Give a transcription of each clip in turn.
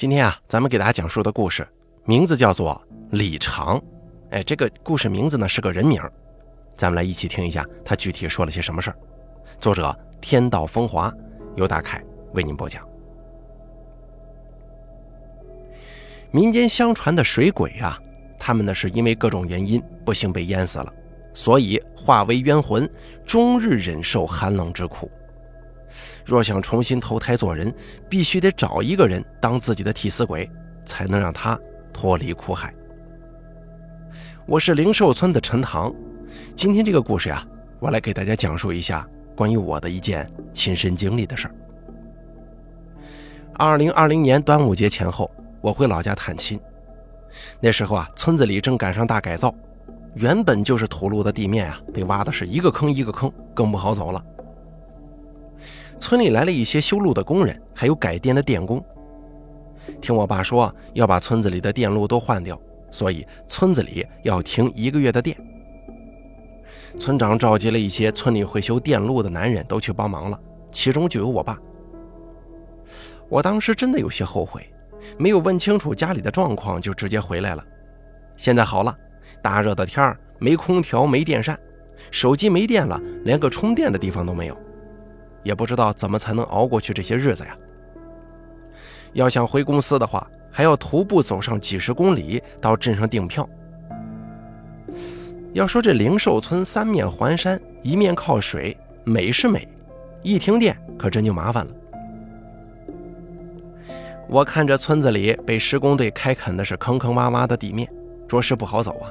今天啊，咱们给大家讲述的故事名字叫做李长。哎，这个故事名字呢是个人名，咱们来一起听一下他具体说了些什么事儿。作者天道风华，由大凯为您播讲。民间相传的水鬼啊，他们呢是因为各种原因不幸被淹死了，所以化为冤魂，终日忍受寒冷之苦。若想重新投胎做人，必须得找一个人当自己的替死鬼，才能让他脱离苦海。我是灵寿村的陈塘，今天这个故事呀，我来给大家讲述一下关于我的一件亲身经历的事儿。二零二零年端午节前后，我回老家探亲，那时候啊，村子里正赶上大改造，原本就是土路的地面啊，被挖的是一个坑一个坑，更不好走了。村里来了一些修路的工人，还有改电的电工。听我爸说，要把村子里的电路都换掉，所以村子里要停一个月的电。村长召集了一些村里会修电路的男人，都去帮忙了，其中就有我爸。我当时真的有些后悔，没有问清楚家里的状况就直接回来了。现在好了，大热的天儿，没空调，没电扇，手机没电了，连个充电的地方都没有。也不知道怎么才能熬过去这些日子呀。要想回公司的话，还要徒步走上几十公里到镇上订票。要说这灵寿村三面环山，一面靠水，美是美，一停电可真就麻烦了。我看着村子里被施工队开垦的是坑坑洼洼的地面，着实不好走啊，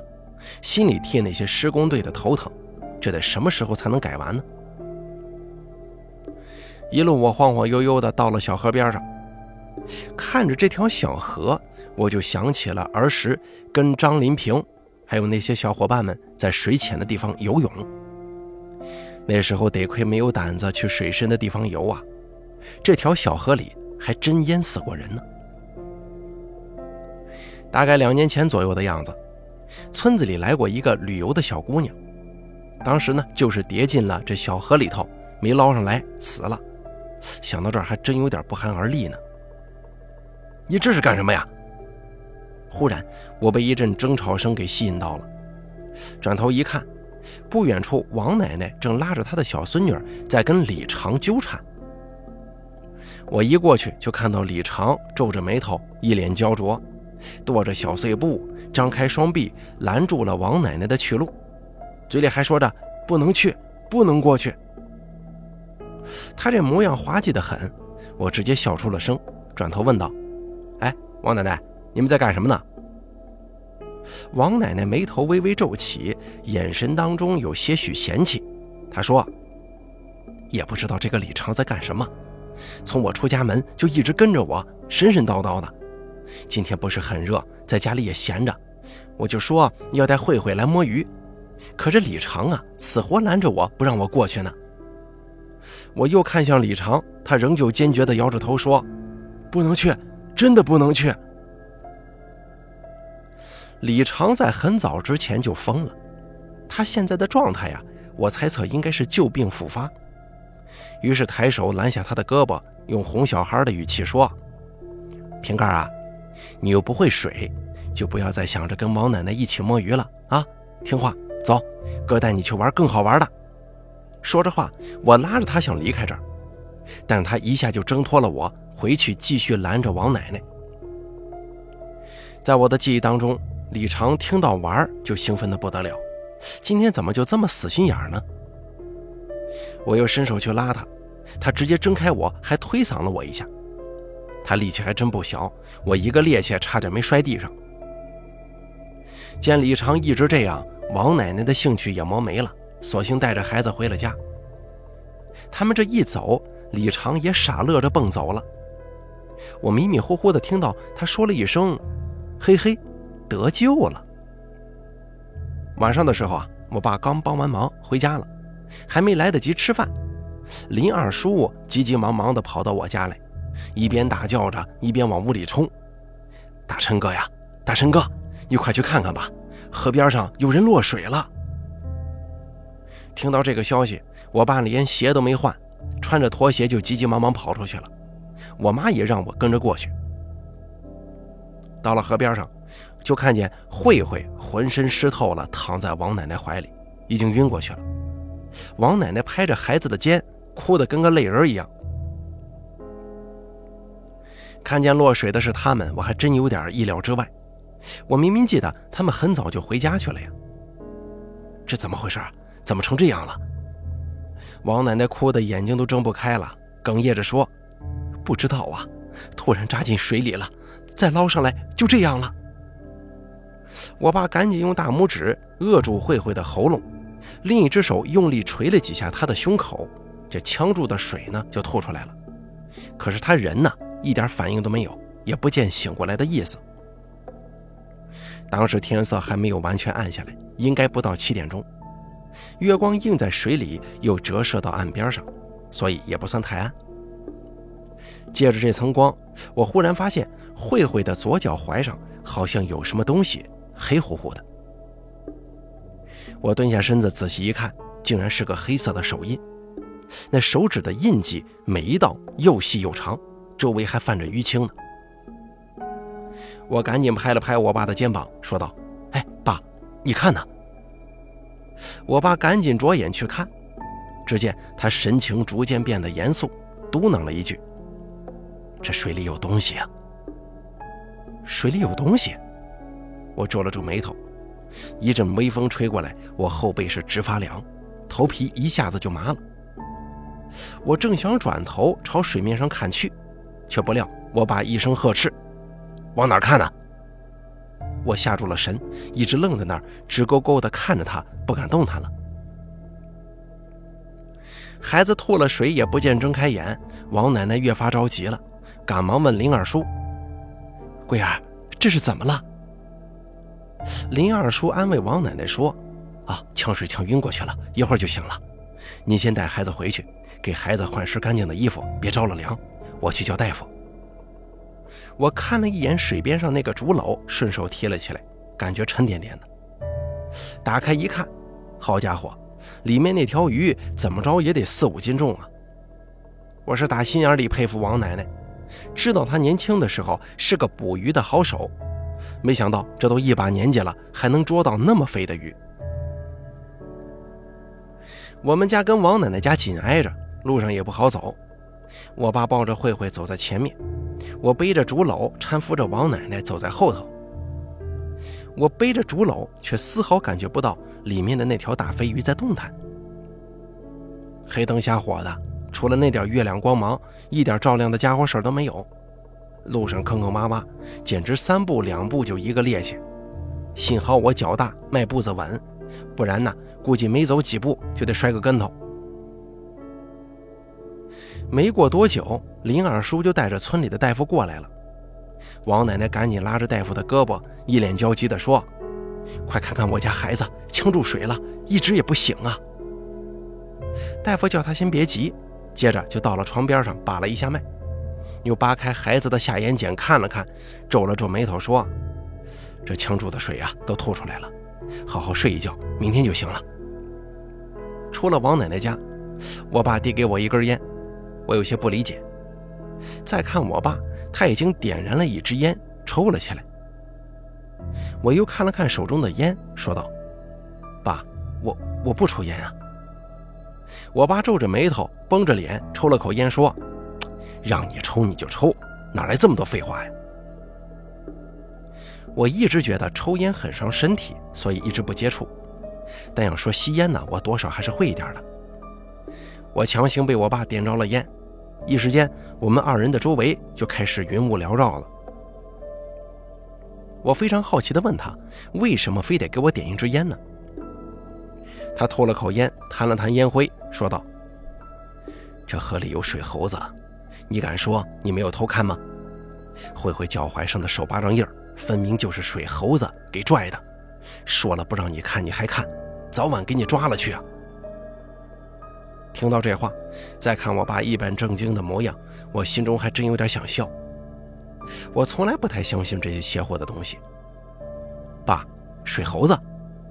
心里替那些施工队的头疼。这得什么时候才能改完呢？一路我晃晃悠悠的到了小河边上，看着这条小河，我就想起了儿时跟张林平还有那些小伙伴们在水浅的地方游泳。那时候得亏没有胆子去水深的地方游啊，这条小河里还真淹死过人呢。大概两年前左右的样子，村子里来过一个旅游的小姑娘，当时呢就是跌进了这小河里头，没捞上来死了。想到这儿，还真有点不寒而栗呢。你这是干什么呀？忽然，我被一阵争吵声给吸引到了。转头一看，不远处王奶奶正拉着她的小孙女在跟李长纠缠。我一过去，就看到李长皱着眉头，一脸焦灼，跺着小碎步，张开双臂拦住了王奶奶的去路，嘴里还说着：“不能去，不能过去。”他这模样滑稽的很，我直接笑出了声，转头问道：“哎，王奶奶，你们在干什么呢？”王奶奶眉头微微皱起，眼神当中有些许嫌弃。她说：“也不知道这个李长在干什么，从我出家门就一直跟着我，神神叨叨的。今天不是很热，在家里也闲着，我就说要带慧慧来摸鱼，可这李长啊，死活拦着我不让我过去呢。”我又看向李长，他仍旧坚决地摇着头说：“不能去，真的不能去。”李长在很早之前就疯了，他现在的状态呀，我猜测应该是旧病复发。于是抬手拦下他的胳膊，用哄小孩的语气说：“瓶盖啊，你又不会水，就不要再想着跟王奶奶一起摸鱼了啊！听话，走，哥带你去玩更好玩的。”说着话，我拉着他想离开这儿，但是他一下就挣脱了我，回去继续拦着王奶奶。在我的记忆当中，李长听到玩就兴奋的不得了，今天怎么就这么死心眼呢？我又伸手去拉他，他直接挣开我，还推搡了我一下。他力气还真不小，我一个趔趄，差点没摔地上。见李长一直这样，王奶奶的兴趣也磨没了。索性带着孩子回了家。他们这一走，李长也傻乐着蹦走了。我迷迷糊糊的听到他说了一声：“嘿嘿，得救了。”晚上的时候啊，我爸刚帮完忙回家了，还没来得及吃饭，林二叔急急忙忙的跑到我家来，一边大叫着，一边往屋里冲：“大成哥呀，大成哥，你快去看看吧，河边上有人落水了。”听到这个消息，我爸连鞋都没换，穿着拖鞋就急急忙忙跑出去了。我妈也让我跟着过去。到了河边上，就看见慧慧浑身湿透了，躺在王奶奶怀里，已经晕过去了。王奶奶拍着孩子的肩，哭得跟个泪人一样。看见落水的是他们，我还真有点意料之外。我明明记得他们很早就回家去了呀，这怎么回事啊？怎么成这样了？王奶奶哭得眼睛都睁不开了，哽咽着说：“不知道啊，突然扎进水里了，再捞上来就这样了。”我爸赶紧用大拇指扼住慧慧的喉咙，另一只手用力捶了几下她的胸口，这呛住的水呢就吐出来了。可是她人呢？一点反应都没有，也不见醒过来的意思。当时天色还没有完全暗下来，应该不到七点钟，月光映在水里，又折射到岸边上，所以也不算太暗。借着这层光，我忽然发现慧慧的左脚踝上好像有什么东西，黑乎乎的。我蹲下身子仔细一看，竟然是个黑色的手印，那手指的印记每一道又细又长。周围还泛着淤青呢，我赶紧拍了拍我爸的肩膀，说道：“哎，爸，你看呢？”我爸赶紧着眼去看，只见他神情逐渐变得严肃，嘟囔了一句：“这水里有东西啊！”水里有东西，我皱了皱眉头。一阵微风吹过来，我后背是直发凉，头皮一下子就麻了。我正想转头朝水面上看去。却不料，我爸一声呵斥：“往哪看呢？”我吓住了神，一直愣在那儿，直勾勾地看着他，不敢动弹了。孩子吐了水也不见睁开眼，王奶奶越发着急了，赶忙问林二叔：“桂儿，这是怎么了？”林二叔安慰王奶奶说：“啊，呛水呛晕过去了，一会儿就醒了。您先带孩子回去，给孩子换身干净的衣服，别着了凉。”我去叫大夫。我看了一眼水边上那个竹篓，顺手提了起来，感觉沉甸甸的。打开一看，好家伙，里面那条鱼怎么着也得四五斤重啊！我是打心眼里佩服王奶奶，知道她年轻的时候是个捕鱼的好手，没想到这都一把年纪了，还能捉到那么肥的鱼。我们家跟王奶奶家紧挨着，路上也不好走。我爸抱着慧慧走在前面，我背着竹篓搀扶着王奶奶走在后头。我背着竹篓，却丝毫感觉不到里面的那条大飞鱼在动弹。黑灯瞎火的，除了那点月亮光芒，一点照亮的家伙事儿都没有。路上坑坑洼洼，简直三步两步就一个趔趄。幸好我脚大，迈步子稳，不然呢，估计没走几步就得摔个跟头。没过多久，林二叔就带着村里的大夫过来了。王奶奶赶紧拉着大夫的胳膊，一脸焦急地说：“快看看我家孩子呛住水了，一直也不醒啊！”大夫叫他先别急，接着就到了床边上把了一下脉，又扒开孩子的下眼睑看了看，皱了皱眉头说：“这呛住的水啊，都吐出来了，好好睡一觉，明天就行了。”出了王奶奶家，我爸递给我一根烟。我有些不理解，再看我爸，他已经点燃了一支烟，抽了起来。我又看了看手中的烟，说道：“爸，我我不抽烟啊。”我爸皱着眉头，绷着脸，抽了口烟，说：“让你抽你就抽，哪来这么多废话呀？”我一直觉得抽烟很伤身体，所以一直不接触。但要说吸烟呢，我多少还是会一点的。我强行被我爸点着了烟。一时间，我们二人的周围就开始云雾缭绕了。我非常好奇地问他：“为什么非得给我点一支烟呢？”他吐了口烟，弹了弹烟灰，说道：“这河里有水猴子，你敢说你没有偷看吗？慧慧脚踝上的手巴掌印，分明就是水猴子给拽的。说了不让你看，你还看，早晚给你抓了去啊！”听到这话，再看我爸一本正经的模样，我心中还真有点想笑。我从来不太相信这些邪乎的东西。爸，水猴子？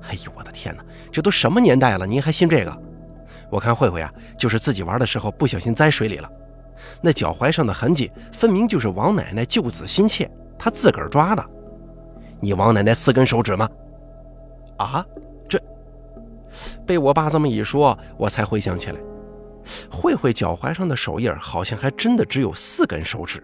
哎呦，我的天哪，这都什么年代了，您还信这个？我看慧慧啊，就是自己玩的时候不小心栽水里了，那脚踝上的痕迹分明就是王奶奶救子心切，她自个儿抓的。你王奶奶四根手指吗？啊，这被我爸这么一说，我才回想起来，慧慧脚踝上的手印好像还真的只有四根手指。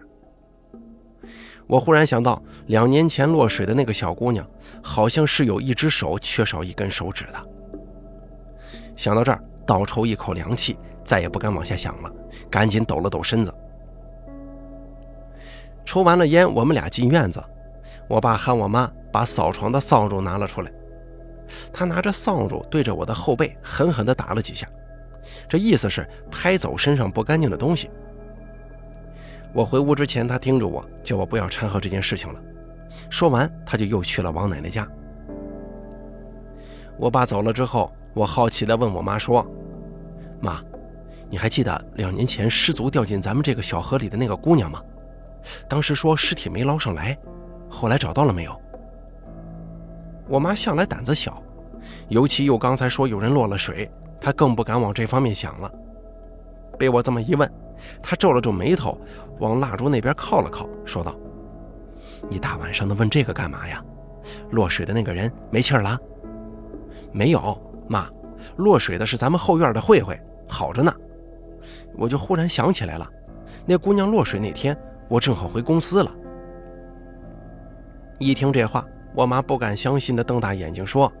我忽然想到，两年前落水的那个小姑娘，好像是有一只手缺少一根手指的。想到这儿，倒抽一口凉气，再也不敢往下想了，赶紧抖了抖身子。抽完了烟，我们俩进院子，我爸喊我妈把扫床的扫帚拿了出来。他拿着扫帚对着我的后背狠狠地打了几下，这意思是拍走身上不干净的东西。我回屋之前，他叮嘱我，叫我不要掺和这件事情了。说完，他就又去了王奶奶家。我爸走了之后，我好奇地问我妈说：“妈，你还记得两年前失足掉进咱们这个小河里的那个姑娘吗？当时说尸体没捞上来，后来找到了没有？”我妈向来胆子小，尤其又刚才说有人落了水，他更不敢往这方面想了。被我这么一问，他皱了皱眉头。往蜡烛那边靠了靠，说道：“你大晚上的问这个干嘛呀？落水的那个人没气儿了？没有，妈，落水的是咱们后院的慧慧，好着呢。我就忽然想起来了，那姑娘落水那天，我正好回公司了。”一听这话，我妈不敢相信的瞪大眼睛说：“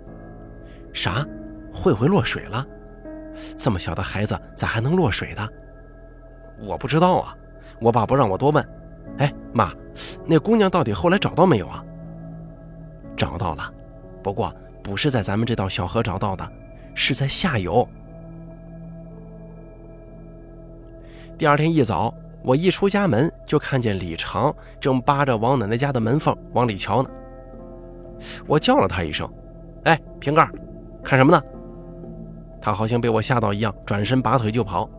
啥？慧慧落水了？这么小的孩子咋还能落水的？我不知道啊。”我爸不让我多问，哎，妈，那姑娘到底后来找到没有啊？找到了，不过不是在咱们这道小河找到的，是在下游。第二天一早，我一出家门就看见李长正扒着王奶奶家的门缝往里瞧呢。我叫了他一声：“哎，瓶盖，看什么呢？”他好像被我吓到一样，转身拔腿就跑。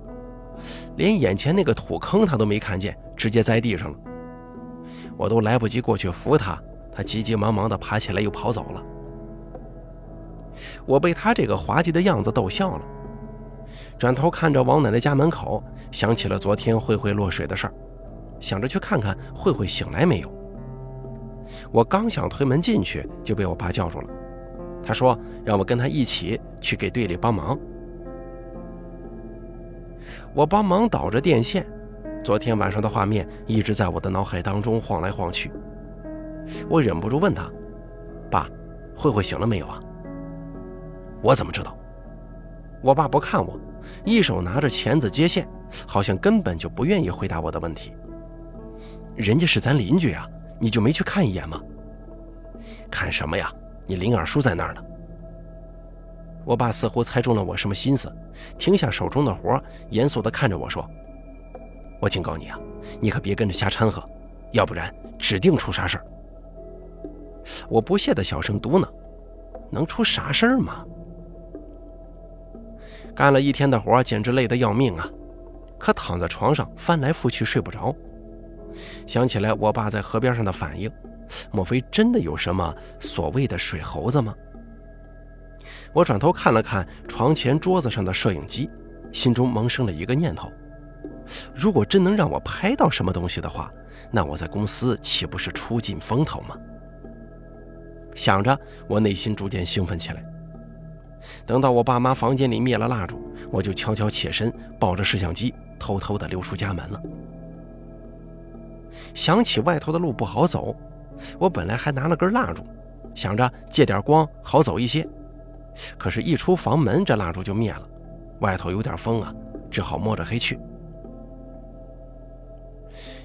连眼前那个土坑他都没看见，直接栽地上了。我都来不及过去扶他，他急急忙忙地爬起来又跑走了。我被他这个滑稽的样子逗笑了，转头看着王奶奶家门口，想起了昨天慧慧落水的事儿，想着去看看慧慧醒来没有。我刚想推门进去，就被我爸叫住了。他说让我跟他一起去给队里帮忙。我帮忙导着电线，昨天晚上的画面一直在我的脑海当中晃来晃去。我忍不住问他：“爸，慧慧醒了没有啊？”我怎么知道？我爸不看我，一手拿着钳子接线，好像根本就不愿意回答我的问题。人家是咱邻居啊，你就没去看一眼吗？看什么呀？你林二叔在那儿呢。我爸似乎猜中了我什么心思，停下手中的活，严肃地看着我说：“我警告你啊，你可别跟着瞎掺和，要不然指定出啥事儿。”我不屑地小声嘟囔：“能出啥事儿吗？”干了一天的活，简直累得要命啊！可躺在床上翻来覆去睡不着，想起来我爸在河边上的反应，莫非真的有什么所谓的水猴子吗？我转头看了看床前桌子上的摄影机，心中萌生了一个念头：如果真能让我拍到什么东西的话，那我在公司岂不是出尽风头吗？想着，我内心逐渐兴奋起来。等到我爸妈房间里灭了蜡烛，我就悄悄起身，抱着摄像机，偷偷地溜出家门了。想起外头的路不好走，我本来还拿了根蜡烛，想着借点光好走一些。可是，一出房门，这蜡烛就灭了。外头有点风啊，只好摸着黑去。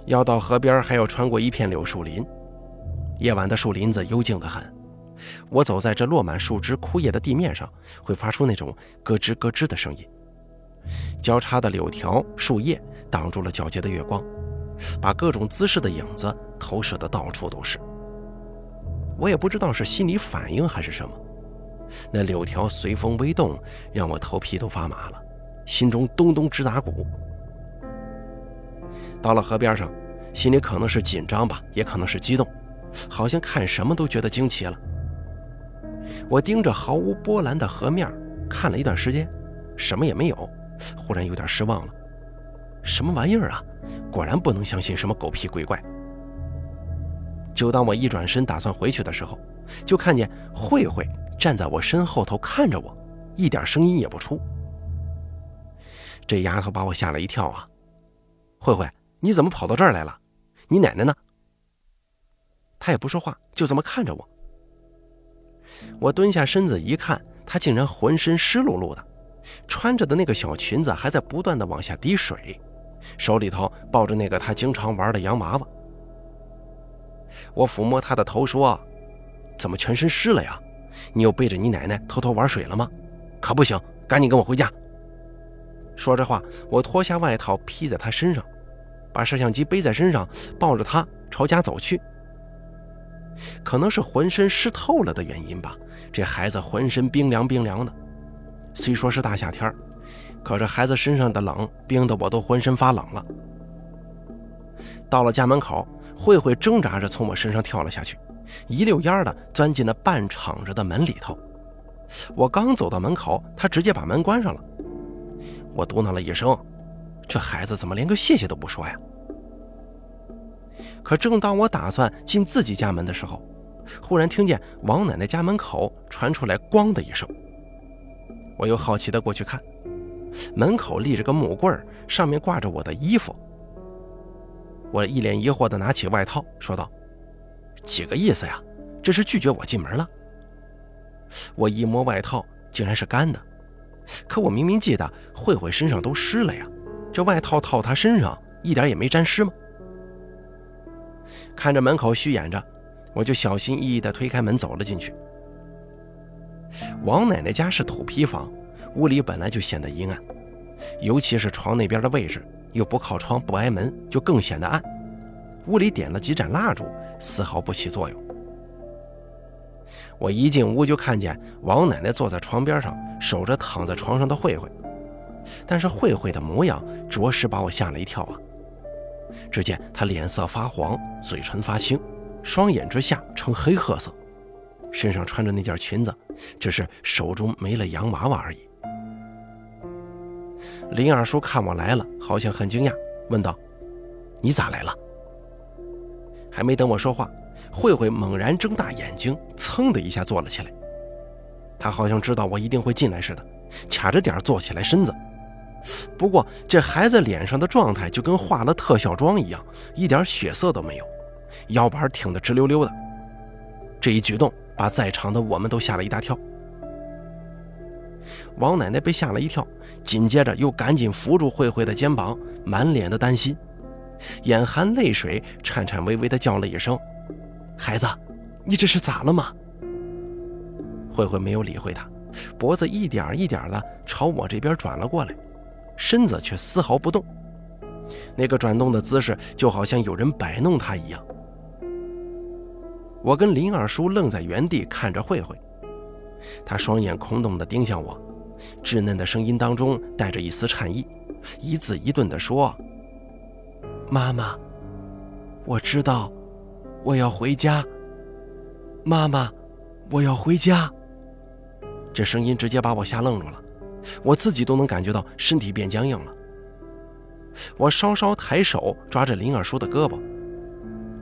要到河边，还要穿过一片柳树林。夜晚的树林子幽静得很，我走在这落满树枝枯叶的地面上，会发出那种咯吱咯吱的声音。交叉的柳条、树叶挡住了皎洁的月光，把各种姿势的影子投射的到处都是。我也不知道是心理反应还是什么。那柳条随风微动，让我头皮都发麻了，心中咚咚直打鼓。到了河边上，心里可能是紧张吧，也可能是激动，好像看什么都觉得惊奇了。我盯着毫无波澜的河面看了一段时间，什么也没有，忽然有点失望了。什么玩意儿啊！果然不能相信什么狗屁鬼怪。就当我一转身打算回去的时候，就看见慧慧站在我身后头看着我，一点声音也不出。这丫头把我吓了一跳啊！慧慧，你怎么跑到这儿来了？你奶奶呢？她也不说话，就这么看着我。我蹲下身子一看，她竟然浑身湿漉漉的，穿着的那个小裙子还在不断的往下滴水，手里头抱着那个她经常玩的洋娃娃。我抚摸他的头说：“怎么全身湿了呀？你又背着你奶奶偷偷玩水了吗？可不行，赶紧跟我回家。”说着话，我脱下外套披在她身上，把摄像机背在身上，抱着她朝家走去。可能是浑身湿透了的原因吧，这孩子浑身冰凉冰凉的。虽说是大夏天，可这孩子身上的冷冰的我都浑身发冷了。到了家门口，慧慧挣扎着从我身上跳了下去，一溜烟儿的钻进了半敞着的门里头。我刚走到门口，她直接把门关上了。我嘟囔了一声：“这孩子怎么连个谢谢都不说呀？”可正当我打算进自己家门的时候，忽然听见王奶奶家门口传出来“咣”的一声。我又好奇的过去看，门口立着个木柜上面挂着我的衣服。我一脸疑惑的拿起外套，说道：“几个意思呀？这是拒绝我进门了？”我一摸外套，竟然是干的。可我明明记得慧慧身上都湿了呀，这外套套她身上一点也没沾湿吗？看着门口虚掩着，我就小心翼翼地推开门走了进去。王奶奶家是土坯房，屋里本来就显得阴暗，尤其是床那边的位置又不靠窗不挨门，就更显得暗。屋里点了几盏蜡烛，丝毫不起作用。我一进屋就看见王奶奶坐在床边上，守着躺在床上的慧慧，但是慧慧的模样着实把我吓了一跳啊！只见她脸色发黄，嘴唇发青，双眼之下呈黑褐色，身上穿着那件裙子，只是手中没了洋娃娃而已。林二叔看我来了，好像很惊讶，问道：“你咋来了？”还没等我说话，慧慧猛然睁大眼睛，噌的一下坐了起来。她好像知道我一定会进来似的，卡着点坐起来身子。不过，这孩子脸上的状态就跟化了特效妆一样，一点血色都没有，腰板挺得直溜溜的。这一举动把在场的我们都吓了一大跳。王奶奶被吓了一跳，紧接着又赶紧扶住慧慧的肩膀，满脸的担心，眼含泪水，颤颤巍巍地叫了一声：“孩子，你这是咋了吗？”慧慧没有理会他，脖子一点一点地朝我这边转了过来。身子却丝毫不动，那个转动的姿势就好像有人摆弄他一样。我跟林二叔愣在原地看着慧慧，她双眼空洞地盯向我，稚嫩的声音当中带着一丝颤意，一字一顿地说：“妈妈，我知道，我要回家。妈妈，我要回家。”这声音直接把我吓愣住了。我自己都能感觉到身体变僵硬了。我稍稍抬手抓着林二叔的胳膊，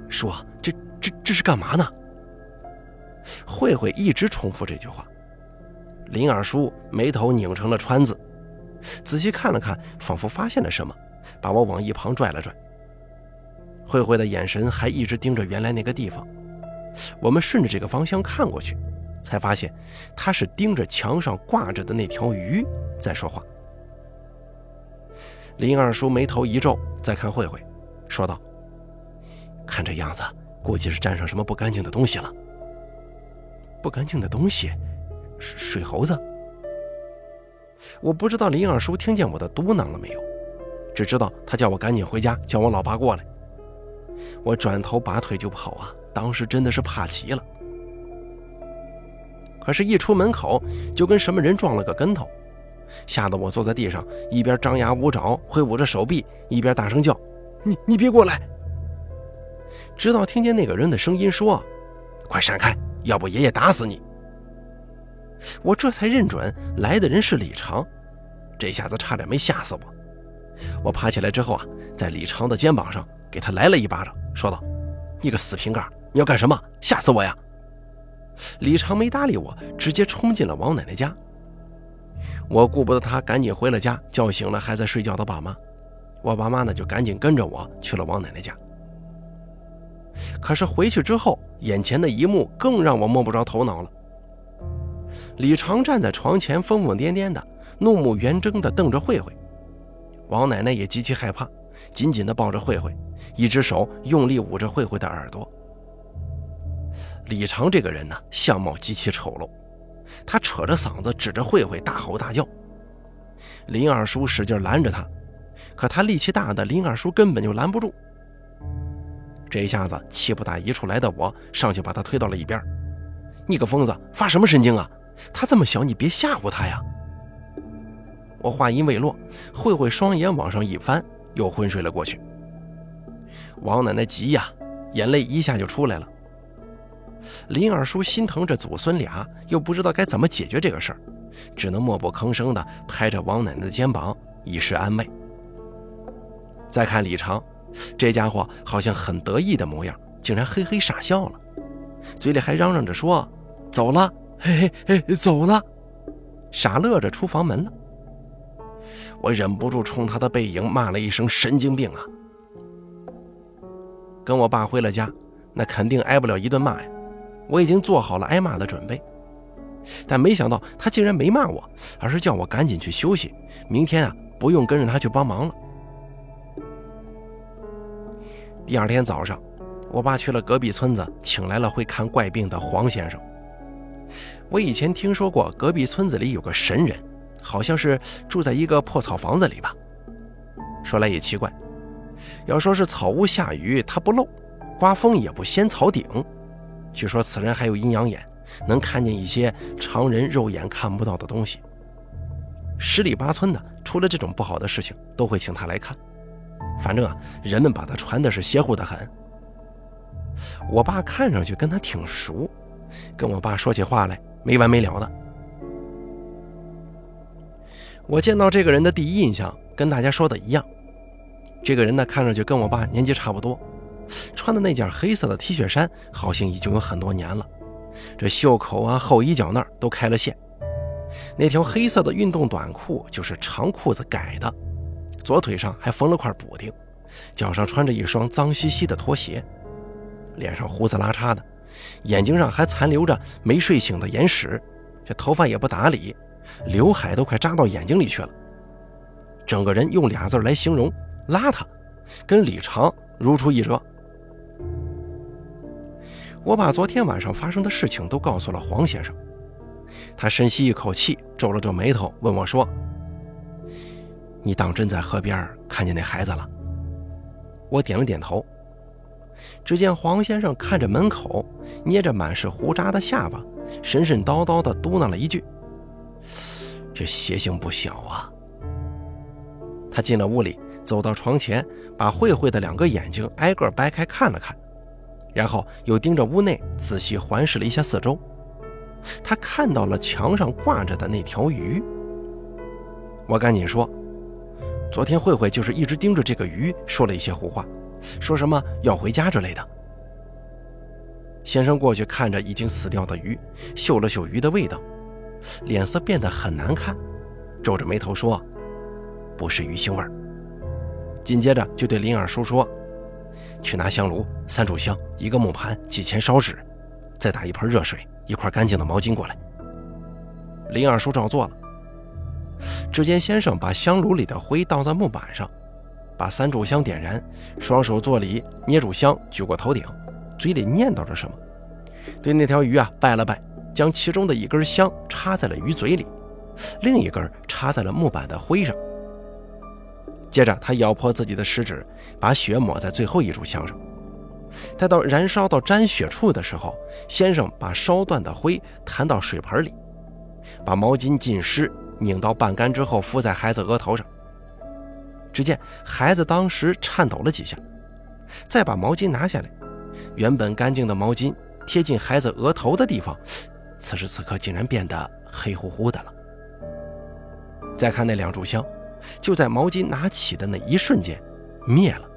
说：“这、这、这是干嘛呢？”慧慧一直重复这句话。林二叔眉头拧成了川字，仔细看了看，仿佛发现了什么，把我往一旁拽了拽。慧慧的眼神还一直盯着原来那个地方。我们顺着这个方向看过去。才发现，他是盯着墙上挂着的那条鱼在说话。林二叔眉头一皱，再看慧慧，说道：“看这样子，估计是沾上什么不干净的东西了。不干净的东西，水水猴子。我不知道林二叔听见我的嘟囔了没有，只知道他叫我赶紧回家，叫我老爸过来。我转头拔腿就跑啊，当时真的是怕极了。”可是，一出门口就跟什么人撞了个跟头，吓得我坐在地上，一边张牙舞爪挥舞着手臂，一边大声叫：“你你别过来！”直到听见那个人的声音说：“快闪开，要不爷爷打死你！”我这才认准来的人是李长，这下子差点没吓死我。我爬起来之后啊，在李长的肩膀上给他来了一巴掌，说道：“你个死瓶盖，你要干什么？吓死我呀！李长没搭理我，直接冲进了王奶奶家。我顾不得他，赶紧回了家，叫醒了还在睡觉的爸妈。我爸妈呢，就赶紧跟着我去了王奶奶家。可是回去之后，眼前的一幕更让我摸不着头脑了。李长站在床前，疯疯癫癫的，怒目圆睁的瞪着慧慧。王奶奶也极其害怕，紧紧地抱着慧慧，一只手用力捂着慧慧的耳朵。李长这个人呢，相貌极其丑陋，他扯着嗓子指着慧慧大吼大叫。林二叔使劲拦着他，可他力气大的林二叔根本就拦不住。这一下子气不打一处来的我上去把他推到了一边。你个疯子，发什么神经啊？他这么小，你别吓唬他呀！我话音未落，慧慧双眼往上一翻，又昏睡了过去。王奶奶急呀，眼泪一下就出来了。林二叔心疼这祖孙俩，又不知道该怎么解决这个事儿，只能默不吭声地拍着王奶奶的肩膀以示安慰。再看李长，这家伙好像很得意的模样，竟然嘿嘿傻笑了，嘴里还嚷嚷着说：“走了。”嘿嘿嘿，走了，傻乐着出房门了。我忍不住冲他的背影骂了一声：“神经病啊！”跟我爸回了家，那肯定挨不了一顿骂呀。我已经做好了挨骂的准备，但没想到他竟然没骂我，而是叫我赶紧去休息，明天啊不用跟着他去帮忙了。第二天早上，我爸去了隔壁村子，请来了会看怪病的黄先生。我以前听说过隔壁村子里有个神人，好像是住在一个破草房子里吧。说来也奇怪，要说是草屋下雨他不漏，刮风也不掀草顶。据说此人还有阴阳眼，能看见一些常人肉眼看不到的东西。十里八村的，出了这种不好的事情，都会请他来看。反正啊，人们把他传的是邪乎的很。我爸看上去跟他挺熟。跟我爸说起话来没完没了的。我见到这个人的第一印象跟大家说的一样，这个人呢看上去跟我爸年纪差不多，穿的那件黑色的 T 恤衫好像已经有很多年了，这袖口啊后衣角那儿都开了线，那条黑色的运动短裤就是长裤子改的，左腿上还缝了块补丁，脚上穿着一双脏兮兮的拖鞋，脸上胡子拉碴的。眼睛上还残留着没睡醒的眼屎，这头发也不打理，刘海都快扎到眼睛里去了。整个人用俩字来形容：邋遢，跟李长如出一辙。我把昨天晚上发生的事情都告诉了黄先生，他深吸一口气，皱了皱眉头，问我说：“你当真在河边看见那孩子了？”我点了点头。只见黄先生看着门口，捏着满是胡渣的下巴，神神叨叨地嘟囔了一句：“这邪性不小啊。”他进了屋里，走到床前，把慧慧的两个眼睛挨个掰开看了看，然后又盯着屋内仔细环视了一下四周。他看到了墙上挂着的那条鱼。我赶紧说：“昨天慧慧就是一直盯着这个鱼，说了一些胡话。”说什么要回家之类的。先生过去看着已经死掉的鱼，嗅了嗅鱼的味道，脸色变得很难看，皱着眉头说：“不是鱼腥味。”紧接着就对林二叔说：“去拿香炉、三炷香、一个木盘、几钱烧纸，再打一盆热水、一块干净的毛巾过来。”林二叔照做了。只见先生把香炉里的灰倒在木板上。把三炷香点燃，双手作礼，捏住香举过头顶，嘴里念叨着什么，对那条鱼啊拜了拜，将其中的一根香插在了鱼嘴里，另一根插在了木板的灰上。接着他咬破自己的食指，把血抹在最后一炷香上。待到燃烧到沾血处的时候，先生把烧断的灰弹到水盆里，把毛巾浸湿，拧到半干之后敷在孩子额头上。只见孩子当时颤抖了几下，再把毛巾拿下来，原本干净的毛巾贴近孩子额头的地方，此时此刻竟然变得黑乎乎的了。再看那两炷香，就在毛巾拿起的那一瞬间灭了。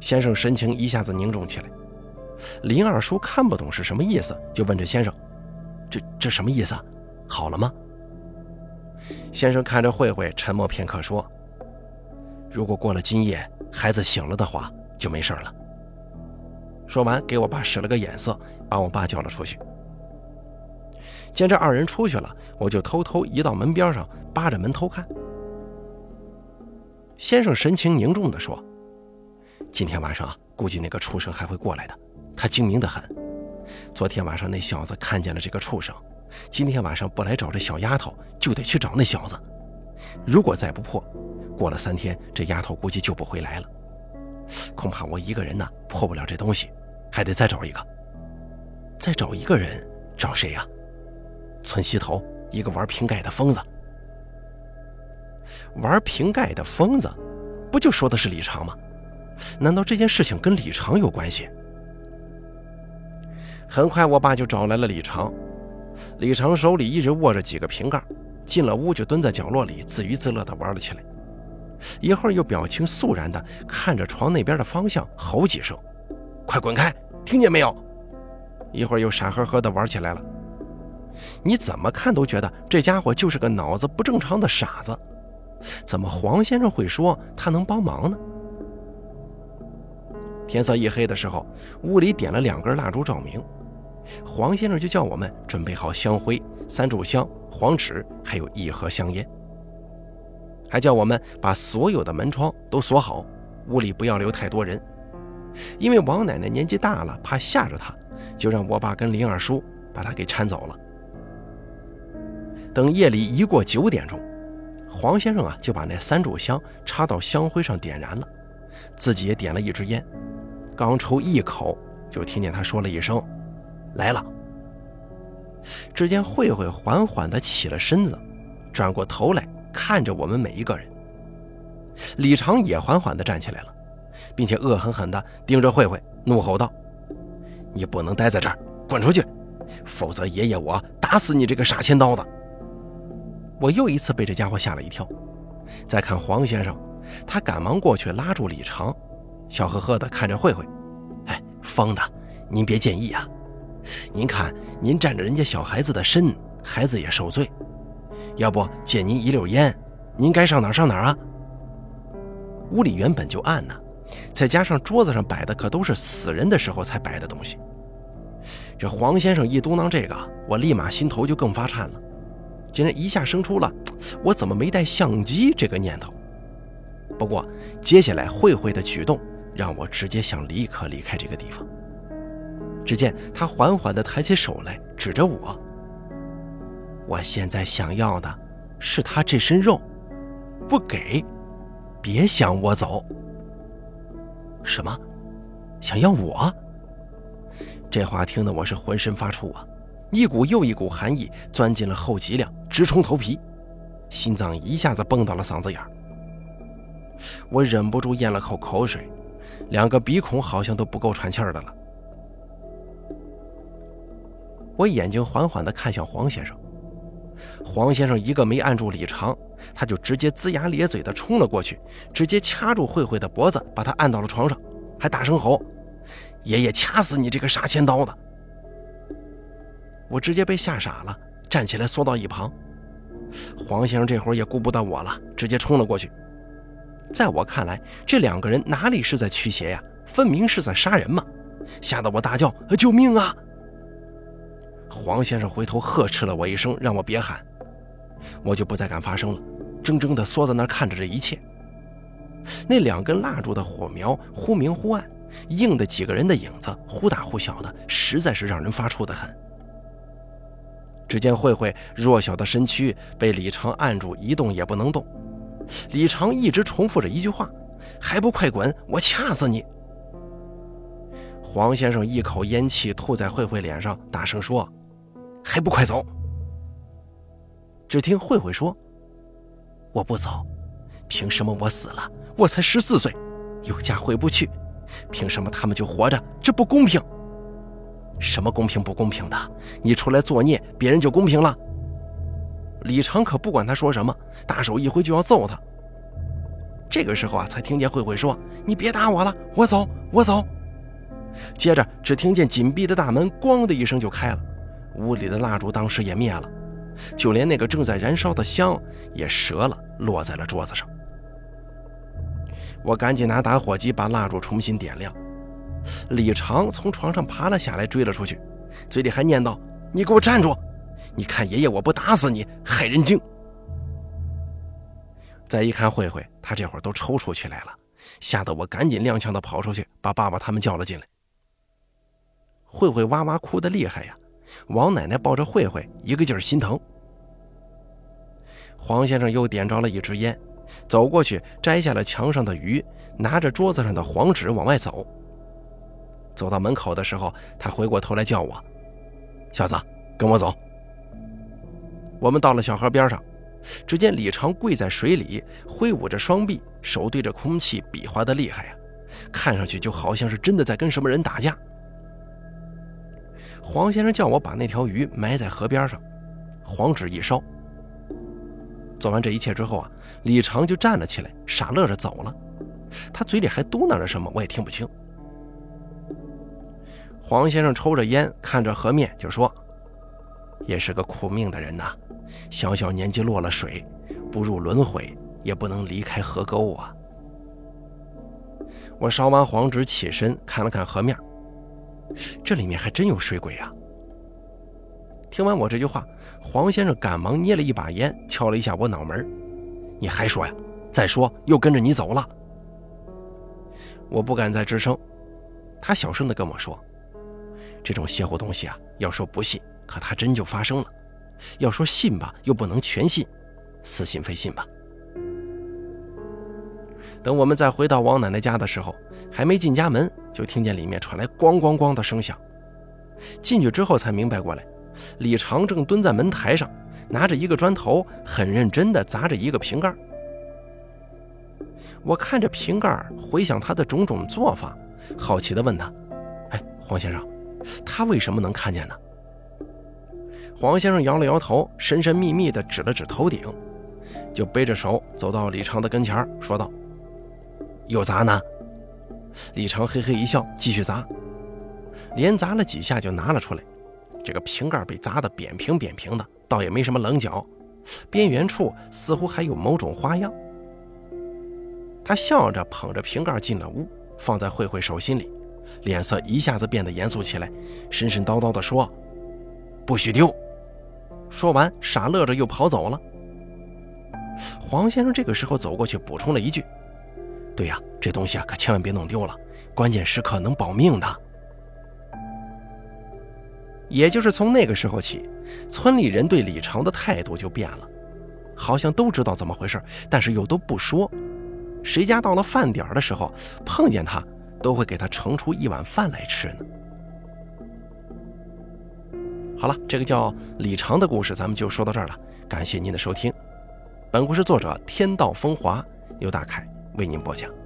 先生神情一下子凝重起来。林二叔看不懂是什么意思，就问这先生：“这这什么意思？好了吗？”先生看着慧慧，沉默片刻说：“如果过了今夜，孩子醒了的话，就没事了。”说完，给我爸使了个眼色，把我爸叫了出去。见这二人出去了，我就偷偷移到门边上，扒着门偷看。先生神情凝重地说：“今天晚上估计那个畜生还会过来的。他精明得很。昨天晚上那小子看见了这个畜生，今天晚上不来找这小丫头，就得去找那小子。如果再不破，过了三天，这丫头估计就不回来了。恐怕我一个人呢破不了这东西，还得再找一个。再找一个人，找谁呀？”村西头一个玩瓶盖的疯子，玩瓶盖的疯子，不就说的是李长吗？难道这件事情跟李长有关系？很快，我爸就找来了李长。李长手里一直握着几个瓶盖，进了屋就蹲在角落里自娱自乐地玩了起来。一会儿又表情肃然地看着床那边的方向，吼几声：“快滚开！听见没有？”一会儿又傻呵呵地玩起来了。你怎么看都觉得这家伙就是个脑子不正常的傻子，怎么黄先生会说他能帮忙呢？天色一黑的时候，屋里点了两根蜡烛照明，黄先生就叫我们准备好香灰、三炷香、黄纸，还有一盒香烟，还叫我们把所有的门窗都锁好，屋里不要留太多人，因为王奶奶年纪大了，怕吓着她，就让我爸跟林二叔把她给搀走了。等夜里一过九点钟，黄先生啊就把那三炷香插到香灰上点燃了，自己也点了一支烟，刚抽一口，就听见他说了一声：“来了。”只见慧慧缓缓地起了身子，转过头来看着我们每一个人。李长也缓缓地站起来了，并且恶狠狠地盯着慧慧，怒吼道：“你不能待在这儿，滚出去，否则爷爷我打死你这个杀千刀的！”我又一次被这家伙吓了一跳。再看黄先生，他赶忙过去拉住李长，笑呵呵地看着慧慧：“哎，疯的，您别介意啊。您看，您占着人家小孩子的身，孩子也受罪。要不借您一溜烟，您该上哪儿上哪儿啊？”屋里原本就暗呢，再加上桌子上摆的可都是死人的时候才摆的东西。这黄先生一嘟囔这个，我立马心头就更发颤了。竟然一下生出了我怎么没带相机这个念头。不过接下来慧慧的举动让我直接想立刻离开这个地方。只见他缓缓地抬起手来，指着我：“我现在想要的是他这身肉，不给，别想我走。”什么？想要我？这话听得我是浑身发怵啊！一股又一股寒意钻进了后脊梁，直冲头皮，心脏一下子蹦到了嗓子眼儿。我忍不住咽了口口水，两个鼻孔好像都不够喘气儿的了。我眼睛缓缓地看向黄先生，黄先生一个没按住李长，他就直接龇牙咧嘴地冲了过去，直接掐住慧慧的脖子，把她按到了床上，还大声吼：“爷爷掐死你这个杀千刀的！”我直接被吓傻了，站起来缩到一旁。黄先生这会儿也顾不到我了，直接冲了过去。在我看来，这两个人哪里是在驱邪呀，分明是在杀人嘛！吓得我大叫：“救命啊！”黄先生回头呵斥了我一声，让我别喊。我就不再敢发声了，怔怔地缩在那儿看着这一切。那两根蜡烛的火苗忽明忽暗，映的几个人的影子忽大忽小的，实在是让人发怵的很。只见慧慧弱小的身躯被李长按住，一动也不能动。李长一直重复着一句话：“还不快滚，我掐死你！”黄先生一口烟气吐在慧慧脸上，大声说：“还不快走！”只听慧慧说：“我不走，凭什么我死了？我才十四岁，有家回不去，凭什么他们就活着？这不公平！”什么公平不公平的？你出来作孽，别人就公平了？李长可不管他说什么，大手一挥就要揍他。这个时候啊，才听见慧慧说：“你别打我了，我走，我走。”接着只听见紧闭的大门“咣”的一声就开了，屋里的蜡烛当时也灭了，就连那个正在燃烧的香也折了，落在了桌子上。我赶紧拿打火机把蜡烛重新点亮。李长从床上爬了下来，追了出去，嘴里还念叨：“你给我站住！你看爷爷我不打死你，害人精！”再一看慧慧，她这会儿都抽出去来了，吓得我赶紧踉跄的跑出去，把爸爸他们叫了进来。慧慧哇哇哭得厉害呀，王奶奶抱着慧慧，一个劲儿心疼。黄先生又点着了一支烟，走过去摘下了墙上的鱼，拿着桌子上的黄纸往外走。走到门口的时候，他回过头来叫我：“小子，跟我走。”我们到了小河边上，只见李长跪在水里，挥舞着双臂，手对着空气比划的厉害呀，看上去就好像是真的在跟什么人打架。黄先生叫我把那条鱼埋在河边上，黄纸一烧。做完这一切之后啊，李长就站了起来，傻乐着走了。他嘴里还嘟囔着什么，我也听不清。黄先生抽着烟，看着河面，就说：“也是个苦命的人呐，小小年纪落了水，不入轮回，也不能离开河沟啊。”我烧完黄纸，起身看了看河面。这里面还真有水鬼啊！听完我这句话，黄先生赶忙捏了一把烟，敲了一下我脑门你还说呀？再说又跟着你走了。”我不敢再吱声。他小声的跟我说：“这种邪乎东西啊，要说不信，可它真就发生了；要说信吧，又不能全信，似信非信吧。”等我们再回到王奶奶家的时候，还没进家门，就听见里面传来咣咣咣的声响。进去之后才明白过来，李长正蹲在门台上，拿着一个砖头，很认真地砸着一个瓶盖。我看着瓶盖，回想他的种种做法，好奇地问他：“哎，黄先生，他为什么能看见呢？”黄先生摇了摇头，神神秘秘地指了指头顶，就背着手走到李长的跟前，说道。又砸呢？李成嘿嘿一笑，继续砸，连砸了几下就拿了出来。这个瓶盖被砸得扁平扁平的，倒也没什么棱角，边缘处似乎还有某种花样。他笑着捧着瓶盖进了屋，放在慧慧手心里，脸色一下子变得严肃起来，神神叨叨地说：“不许丢。”说完，傻乐着又跑走了。黄先生这个时候走过去，补充了一句。对呀，这东西啊，可千万别弄丢了，关键时刻能保命的。也就是从那个时候起，村里人对李长的态度就变了，好像都知道怎么回事，但是又都不说。谁家到了饭点的时候碰见他，都会给他盛出一碗饭来吃呢。好了，这个叫李长的故事咱们就说到这儿了，感谢您的收听。本故事作者天道风华，由大凯。为您播讲。